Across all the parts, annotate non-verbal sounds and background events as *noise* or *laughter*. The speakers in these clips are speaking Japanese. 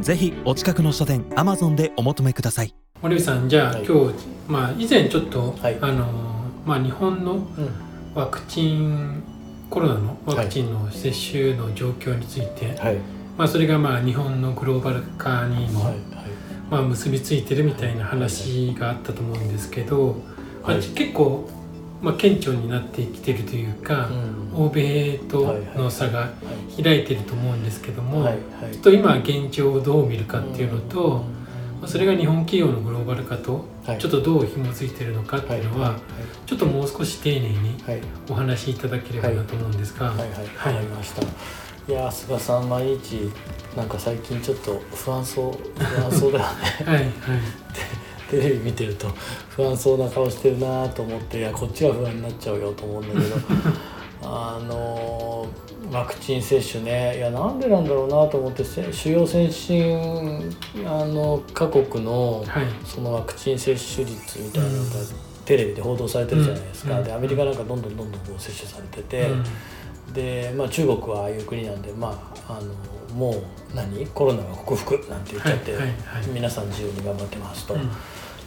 ぜひお近くの書店アマゾンでお求めください。森部さんじゃあ、はい。今日、まあ、以前ちょっと、はい。あのまあ、日本のうん。ワクチンコロナのワクチンの接種の状況について、はい。まあ、それがまあ日本のグローバル化にも、はい。まあ、結びついてるみたいな話があったと思うんですけど、まあはい結構、まあ、顕著になってきてるというか、うん。欧米との差が開いてると思うんですけども、はいはい。ちょっと今現状をどう見るかっていうのと、まあそれが日本企業のグローバル化とはい。ちょっとどう紐づいてるのかっていうのは、ちょっともう少し丁寧にはい。お話しいただければなと思うんですが、はい。はい。はい。ました。いやー菅さん毎日なんか最近ちょっと不安そう不安そうだよね。はい。はい *laughs* テレビ見てると不安そうな顔してるなと思っていやこっちが不安になっちゃうよと思うんだけど *laughs* あのーワクチン接種ねいやなんでなんだろうなと思ってせ主要先進あの各国のはい。そのワクチン接種率みたいなのがテレビで報道されてるじゃないですか、うん。でアメリカなんかどんどんどんどん接種されてて、うんで、まあ、中国はああいう国なんで、まあ、あのもう何？コロナは克服？なんて言っちゃって、はいはいはい。皆さん自由に頑張ってますと、う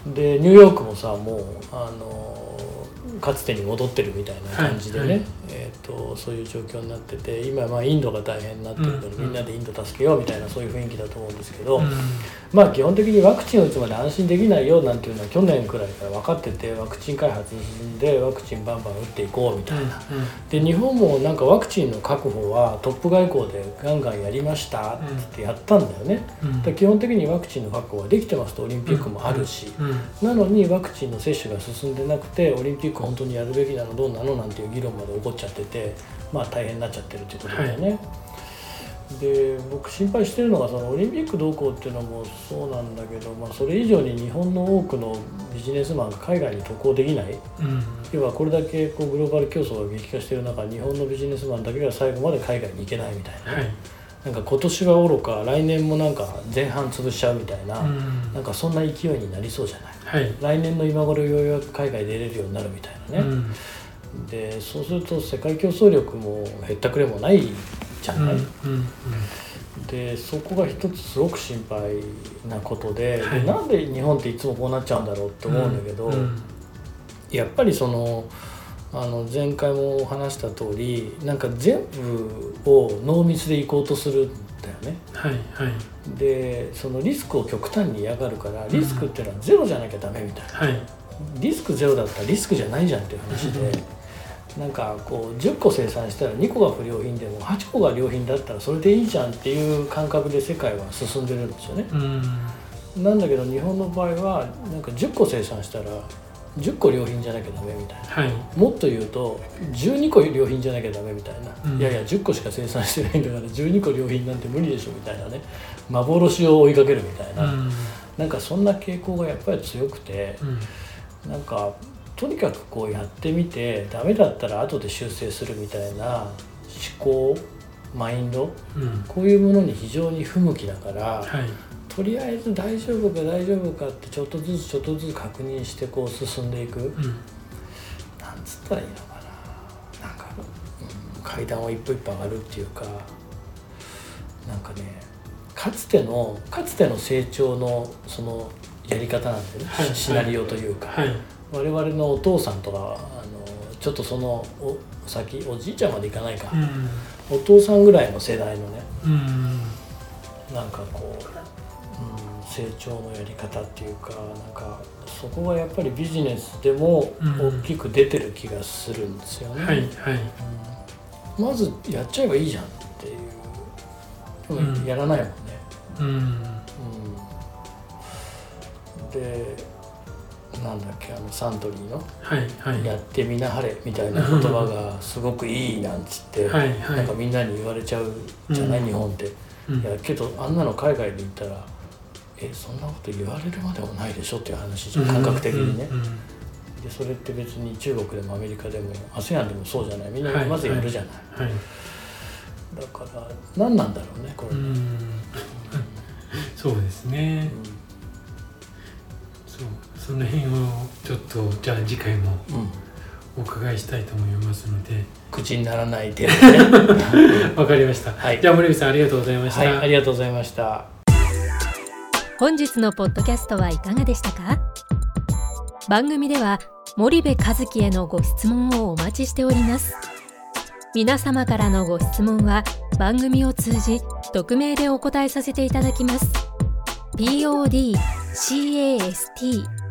ん。でニューヨークもさもうあのかつてに戻ってるみたいな感じでね、はいとそういう状況になってて今まあインドが大変になってるから、うんみんなでインド助けようみたいなそういう雰囲気だと思うんですけど、うん。まあ基本的にワクチンを打つまで安心できないよなんていうのは去年くらいから分かっててワクチン開発進んでワクチンバンバン打っていこうみたいな。で日本もなんかワクチンの確保はトップ外交でガンガンやりましたって言ってやったんだよね。う基本的にワクチンの確保はできてますとオリンピックもあるし、うん。なのにワクチンの接種が進んでなくてオリンピック本当にやるべきなのどうなのなんていう議論まで起こっちゃっててまあ大変になっちゃってるっていうことだよね。で僕心配してるのがそのオリンピックどうこうっていうのもそうなんだけど、まあ、それ以上に日本の多くのビジネスマンが海外に渡航できない。うん。要はこれだけこうグローバル競争が激化してる中日本のビジネスマンだけが最後まで海外に行けないみたいな、はい。なんか今年はおろか来年もなんか前半潰しちゃうみたいな、うん。なんかそんな勢いになりそうじゃない。はい。来年の今頃ようやく海外出れるようになるみたいなね、うんでそうすると世界競争力も減ったくれもないじゃない、うんうんでそこが一つすごく心配なことで,、はい。でなんで日本っていつもこうなっちゃうんだろうって思うんだけど、うんやっぱりそのあの前回も話した通りなんか全部を濃密でいこうとするんだよね。はいはい。でそのリスクを極端に嫌がるからリスクっていうのはゼロじゃなきゃダメみたいな、はい。リスクゼロだったらリスクじゃないじゃんっていう話で。なんかこう10個生産したら2個が不良品でも8個が良品だったらそれでいいじゃんっていう感覚で世界は進んでるんですよね。うん。なんだけど日本の場合はなんか10個生産したら10個良品じゃなきゃダメみたいな。はい。もっと言うと12個良品じゃなきゃダメみたいな、うん。いやいや10個しか生産してないんだから12個良品なんて無理でしょみたいなね。幻を追いかけるみたいな、うん。なんかそんな傾向がやっぱり強くてうん。なんかとにかくこうやってみてダメだったら後で修正するみたいな思考マインドうん。こういうものに非常に不向きだから、はい。とりあえず大丈夫か大丈夫かってちょっとずつちょっとずつ確認してこう進んでいく。うん。なんつったらいいのかな。なんか、うん階段を一歩一歩上がるっていうかなんかねかつてのかつての成長のそのやり方なんだよね、はい。シナリオというか、はい我々のお父さんとかあのちょっとそのお先おじいちゃんまでいかないか、うん。お父さんぐらいの世代のねうん。なんかこう、うん、成長のやり方っていうかなんかそこがやっぱりビジネスでもうん。大きく出てる気がするんですよね。はいはい。うん。まずやっちゃえばいいじゃんっていう。うん。やらないもんね。うん。うん。でなんだっけあのサントリーの？はいはい「やってみなはれ」みたいな言葉がすごくいいなんつって、はいはい。なんかみんなに言われちゃうじゃない、うん。日本って。うん。いやけどあんなの海外で言ったらえそんなこと言われるまでもないでしょっていう話じゃん感覚的にね、でそれって別に中国でもアメリカでも ASEAN でもそうじゃない？みんなはいまずやるじゃない、はいだから何なんだろうねこれ、うん。そうですね。そうその辺をちょっとじゃあ次回もうん。お伺いしたいと思いますので。口にならない程度でね。*laughs* わかりました、はい。じゃあ森口さんありがとうございました、はいありがとうございました。本日のポッドキャストはいかがでしたか？番組では森部和樹へのご質問をお待ちしております。皆様からのご質問は番組を通じ匿名でお答えさせていただきます。podcast